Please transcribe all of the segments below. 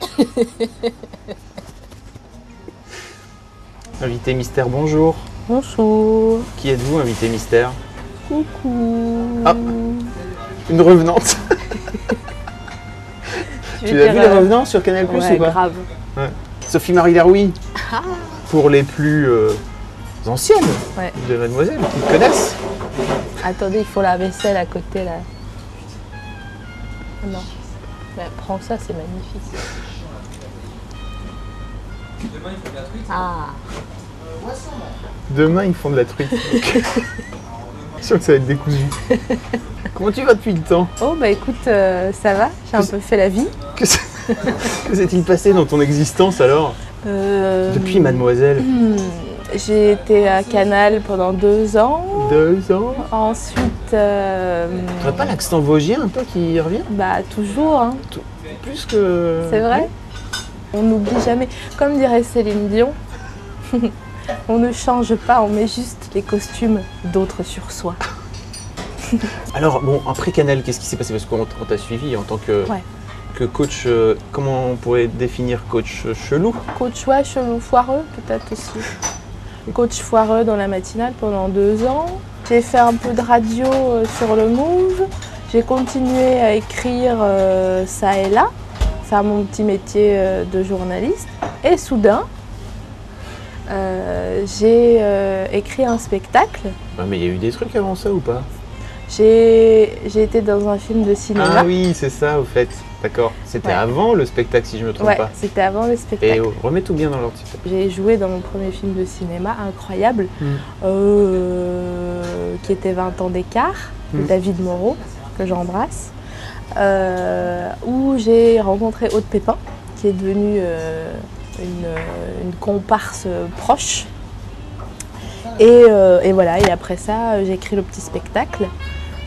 Invité mystère, bonjour. Bonjour. Qui êtes-vous, invité mystère? Coucou. Ah. Une revenante. Tu l'as vu, les euh, revenants sur Canal Plus Ouais, ou pas? grave. Sophie-Marie Laroui. Pour les plus euh, anciennes Ouais. de Mademoiselle, qui connaissent. Attendez, il faut la vaisselle à côté là. Ah Non. Bah, prends ça, c'est magnifique. Ah. Demain, ils font de la truite. donc. Je suis sûr que ça va être décousu. Comment tu vas depuis le temps? Oh bah écoute, euh, ça va. J'ai un peu fait la vie. Que que s'est-il passé dans ton existence alors? Euh, Depuis Mademoiselle hmm, J'ai été à Canal pendant deux ans. Deux ans? Ensuite, euh, T'aurais pas l'accent vosgien peu qui revient? bah toujours. hein. Plus que. C'est vrai? On n'oublie jamais. Comme dirait Céline Dion, on ne change pas, on met juste les costumes d'autres sur soi. Alors, bon, après Canal, qu'est-ce qui s'est passé? Parce qu'on on t'a suivi en tant que, Ouais. que coach. euh, comment on pourrait définir coach euh, chelou? Coach ouais, chelou foireux peut-être aussi. Coach foireux dans la matinale pendant deux ans. J'ai fait un peu de radio euh, sur le Move. J'ai continué à écrire euh, ça et là, faire mon petit métier euh, de journaliste. Et soudain, euh, j'ai euh, écrit un spectacle. Mais il y a eu des trucs avant ça ou pas? J'ai été dans un film de cinéma. Ah oui, c'est ça au fait. D'accord. C'était Ouais. avant le spectacle si je me trompe Ouais, pas. c'était avant le spectacle. Et oh, remets tout bien dans l'ordre. J'ai joué dans mon premier film de cinéma, incroyable, Mm. euh, qui était 20 ans d'écart, de Mm. David Moreau, que j'embrasse, où j'ai rencontré Aude Pépin, qui est devenue euh, une, euh, une comparse euh, proche. Et, euh, voilà, et après ça, euh, j'ai écrit le petit spectacle.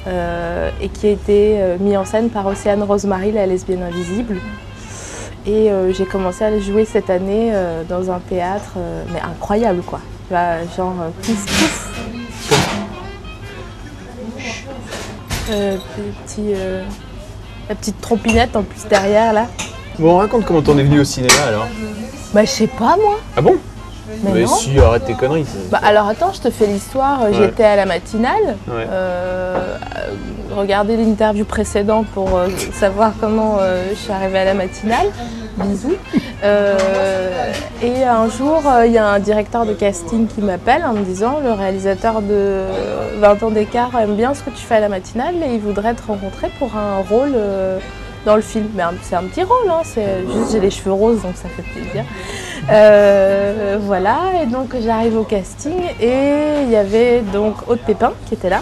euh, et qui a été euh, mis en scène par Océane Rosemary, la lesbienne invisible. Et euh, j'ai commencé à le jouer cette année euh, dans un théâtre, euh, mais incroyable quoi. Genre euh, pouf. Euh, petit, euh, la petite trompinette en plus derrière là. Bon, raconte comment t'en es venu au cinéma alors. Bah je sais pas moi. Ah bon? Mais, non. si, arrête tes conneries. Bah alors attends, je te fais l'histoire. Ouais. J'étais à la matinale. Ouais. Euh, euh, regardez l'interview précédente pour euh, savoir comment euh, je suis arrivée à la matinale. Bisous. Euh, et un jour, euh, il y a un directeur de casting qui m'appelle en me disant le réalisateur de 20 ans d'écart aime bien ce que tu fais à la matinale et il voudrait te rencontrer pour un rôle euh, dans le film. Mais c'est un petit rôle, hein, c'est juste j'ai les cheveux roses donc ça fait plaisir. Voilà, et donc j'arrive au casting et il y avait donc Aude Pépin qui était là,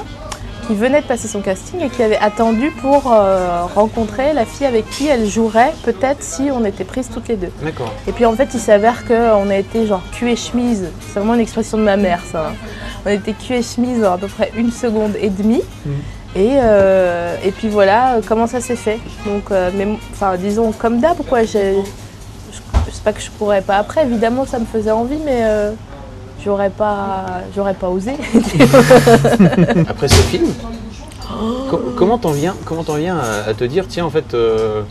qui venait de passer son casting et qui avait attendu pour euh, rencontrer la fille avec qui elle jouerait peut-être si on était prises toutes les deux. D'accord. Et puis en fait il s'avère qu'on a été genre cul et chemise, c'est vraiment une expression de ma mère ça. hein. On a été cul et chemise à peu près une seconde et demie. Mhm. Et, euh, et puis voilà euh, comment ça s'est fait. Donc, euh, mais, enfin, disons comme d'hab, quoi. j'ai- Je, je sais pas que je pourrais pas après. Évidemment, ça me faisait envie, mais j'aurais pas, j'aurais pas osé. Après ce film, co- comment t'en viens, comment t'en viens à, à te dire, tiens, en fait, euh,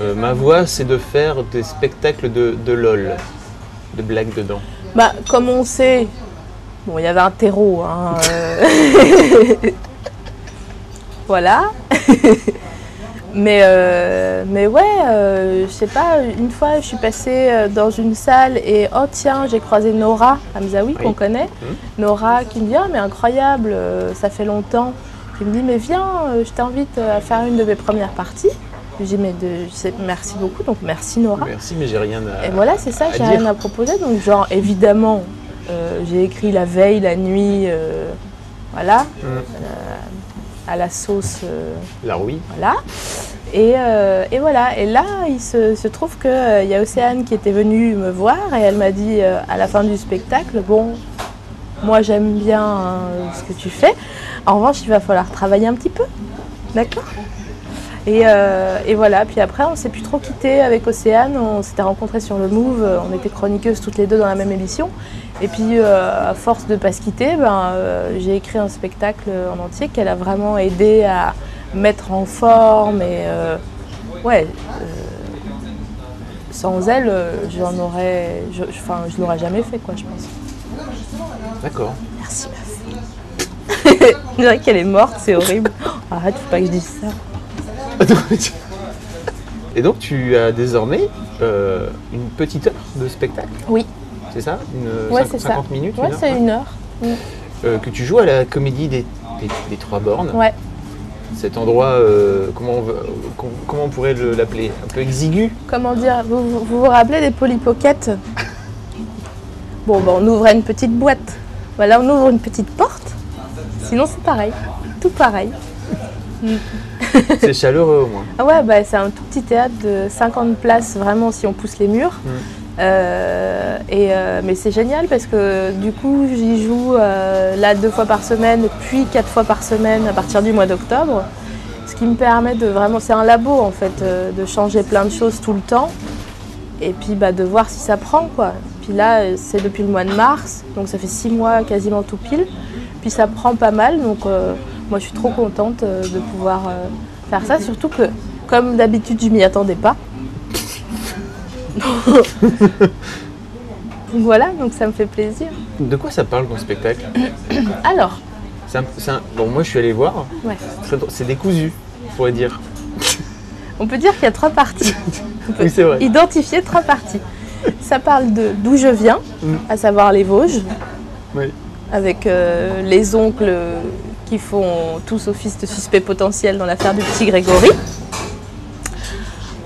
euh, ma voix, c'est de faire des spectacles de, de LOL, de blagues dedans? bah, comme on sait, bon, il y avait un terreau. hein, euh, voilà. Mais, euh, mais ouais, euh, je sais pas, une fois je suis passée euh, dans une salle et oh tiens, j'ai croisé Nora Hamzaoui qu'on Oui. connaît. Mhm. Nora qui me dit ah mais incroyable, euh, ça fait longtemps. Qui me dit mais viens, je t'invite à faire une de mes premières parties. Je dis mais de, je sais- merci beaucoup, donc merci Nora. Merci, mais j'ai rien à. Et voilà, c'est ça, j'ai rien à proposer. Donc, genre, évidemment, j'ai écrit la veille, la nuit, voilà, Hum, à la sauce, euh, La rouille. voilà. Et, euh, et voilà, et là, il se, se trouve qu'il y a Océane qui était venue me voir et elle m'a dit euh, à la fin du spectacle, bon, moi j'aime bien hein, ce que tu fais, en revanche il va falloir travailler un petit peu, d'accord? Et, euh, et voilà, puis après on s'est plus trop quitté avec Océane, on s'était rencontrés sur le Move, on était chroniqueuses toutes les deux dans la même émission. Et puis euh, à force de pas se quitter, ben, euh, j'ai écrit un spectacle en entier qu'elle a vraiment aidé à mettre en forme et ouais. sans elle, j'en aurais, je, je- enfin, je l'aurais jamais fait quoi, je pense. D'accord. Merci meuf. On dirait qu'elle est morte, c'est horrible. Arrête, faut pas que je dise ça. Et donc tu as désormais euh, une petite heure de spectacle, Oui, c'est ça? Une ouais, cinq- c'est ça. 50 minutes une heure, c'est une heure. Euh, que tu joues à la comédie des, des- des Trois Bornes. Ouais. Cet endroit, euh, comment, on, veut- com- comment on pourrait le- l'appeler? Un peu exigu? Comment dire? Vous, vous vous vous rappelez des polypockets? Bon, ben, on ouvrait une petite boîte. Voilà, on ouvre une petite porte. Sinon, c'est pareil. Tout pareil. C'est chaleureux au moins. Ah ouais, bah, c'est un tout petit théâtre de 50 places, vraiment, si on pousse les murs. Mm. Euh, et, euh, mais c'est génial parce que du coup, j'y joue euh, là deux fois par semaine, puis quatre fois par semaine à partir du mois d'octobre. Ce qui me permet de vraiment, c'est un labo en fait, de changer plein de choses tout le temps. Et puis bah, de voir si ça prend quoi. Puis là, c'est depuis le mois de mars, donc ça fait six mois quasiment tout pile. Puis ça prend pas mal, donc moi je suis trop contente euh, de pouvoir euh, faire ça. Surtout que, comme d'habitude, je m'y attendais pas. donc voilà, donc ça me fait plaisir. De quoi ça parle ton spectacle Alors, un- un- Bon, moi je suis allé voir. ouais. C'est décousu, on pourrait dire. on peut dire qu'il y a trois parties. Oui, c'est vrai. Identifier trois parties. Ça parle de d'où je viens, Mm. à savoir les Vosges. Oui. Avec euh, les oncles qui font tous office de suspect potentiel dans l'affaire du petit Grégory.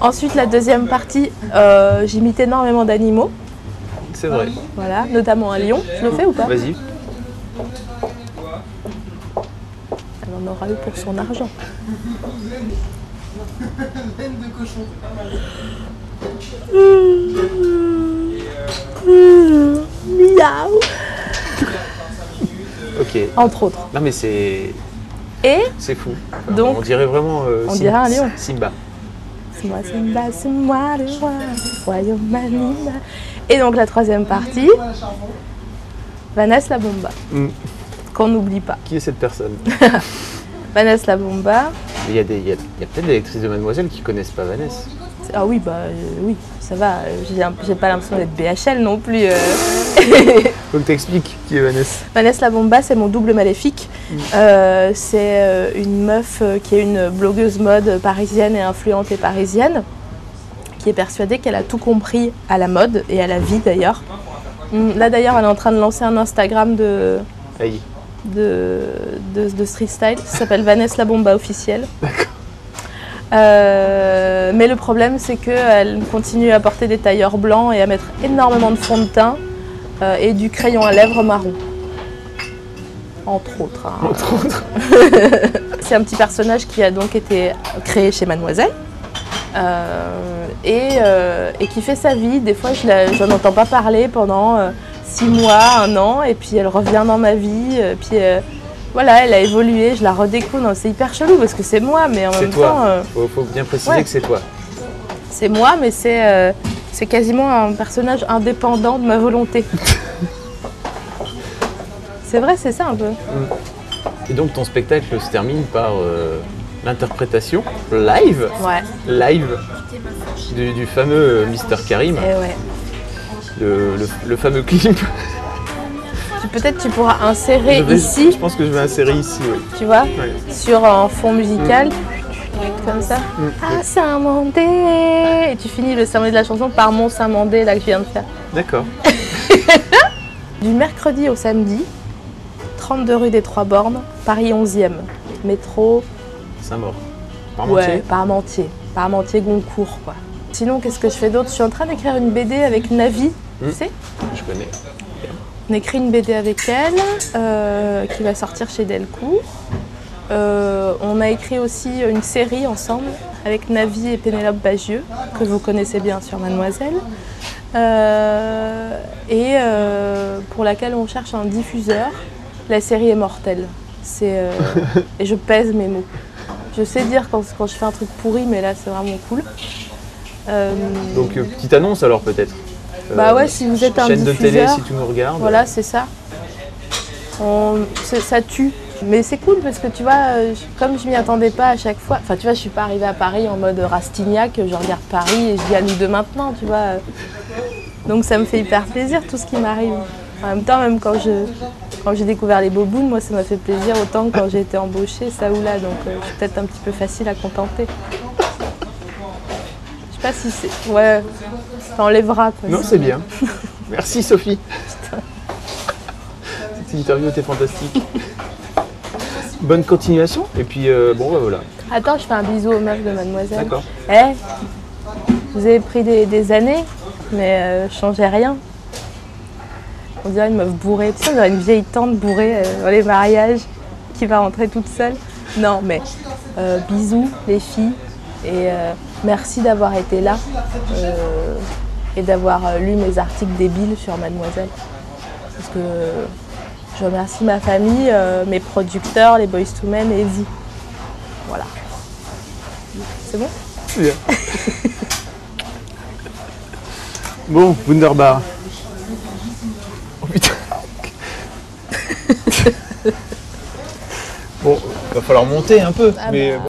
Ensuite, la deuxième partie, euh, j'imite énormément d'animaux, C'est vrai. voilà, notamment un lion. Je le fais ou pas Vas-y. Elle en aura eu pour son argent. Miaou Ok. Entre autres. Non mais c'est Et c'est fou. Donc, on dirait vraiment. euh, on Sim- dirait un lion. Simba. C'est moi, Simba, c'est moi le roi, royaume animal. Et donc la troisième partie, Vanessa la Bomba, Mm. qu'on n'oublie pas. Qui est cette personne? Vanessa la Bomba, Il y a, peut-être des actrices de Mademoiselle qui connaissent pas Vanessa. Ah oui, bah euh, oui, ça va, j'ai pas l'impression d'être BHL non plus. euh. Faut que t'expliques qui est Vanessa. Vanessa la Bomba, c'est mon double maléfique. Euh, c'est euh, une meuf qui est une blogueuse mode parisienne et influente et parisienne, qui est persuadée qu'elle a tout compris à la mode et à la vie d'ailleurs. Hum, Là d'ailleurs, elle est en train de lancer un Instagram de, Aïe. de, de, de street style. Ça s'appelle Vanessa la Bomba officielle. Euh, mais le problème, c'est qu'elle continue à porter des tailleurs blancs et à mettre énormément de fond de teint euh, et du crayon à lèvres marron. Entre autres. hein. Entre autres. C'est un petit personnage qui a donc été créé chez Mademoiselle. euh, et, euh, et qui fait sa vie. Des fois, je n'en entends pas parler pendant euh, six mois, un an, et puis elle revient dans ma vie. puis voilà, elle a évolué, je la redécouvre. C'est hyper chelou parce que c'est moi, mais en même toi. temps, euh, Faut, faut bien préciser ouais. que c'est toi. c'est moi, mais c'est euh, c'est quasiment un personnage indépendant de ma volonté. c'est vrai, c'est ça un peu. Et donc ton spectacle se termine par euh, l'interprétation live, Ouais, live du, du fameux Mister Karim, et ouais. le, le- le fameux clip. Peut-être tu pourras insérer Je vais- ici, Je pense que je vais insérer ici, oui. tu vois, Ouais. sur un fond musical, comme ça. Mm. Ah, Saint-Mandé Et tu finis le Saint-Mandé de la chanson par mon Saint-Mandé, là, que je viens de faire. D'accord. Du mercredi au samedi, 32 rue des Trois Bornes, Paris 11e. Métro, Saint-Maur. ouais, Parmentier Parmentier. Parmentier Goncourt, quoi. Sinon, qu'est-ce que je fais d'autre? Je suis en train d'écrire une BD avec Navi, Mm. tu sais? Je connais. On écrit une BD avec elle, euh, qui va sortir chez Delcourt. Euh, on a écrit aussi une série ensemble avec Navi et Pénélope Bagieux, que vous connaissez bien sur Mademoiselle, euh, et pour laquelle on cherche un diffuseur. La série est mortelle. C'est, et je pèse mes mots. Je sais dire quand, quand je fais un truc pourri, mais là c'est vraiment cool. Donc petite annonce alors peut-être? Bah Euh, ouais, si vous êtes un chaîne de télé, diffuseur, si tu nous regardes. Voilà, c'est ça. On- ça tue. Mais c'est cool parce que tu vois, euh, je- comme je m'y attendais pas à chaque fois, enfin tu vois, je suis pas arrivée à Paris en mode Rastignac, je regarde Paris et je dis à nous deux maintenant, tu vois. Donc ça me fait hyper plaisir tout ce qui m'arrive. En même temps, même quand je quand j'ai découvert les bobounes, moi ça m'a fait plaisir autant que quand j'ai été embauchée, ça ou là. Donc euh, je suis peut-être un petit peu facile à contenter. Pas si c'est. Ouais, ça enlèvera. quoi. Non, c'est bien. Merci Sophie. Cette interview était fantastique. Bonne continuation. Et puis euh, bon, bah voilà. Attends, je fais un bisou aux meufs de Mademoiselle. D'accord. Eh, vous avez pris des, des années, mais euh, changez rien. On dirait une meuf bourrée. Tu sais, on dirait une vieille tante bourrée euh, dans les mariages qui va rentrer toute seule. Non, mais euh, bisous les filles et merci d'avoir été là euh, et d'avoir euh, lu mes articles débiles sur Mademoiselle. Parce que je remercie ma famille, euh, mes producteurs, les Boys to Men et vous. Voilà. C'est bon? C'est bien. bon, Wunderbar. Oh putain. bon, va falloir monter un peu. Ah mais bah.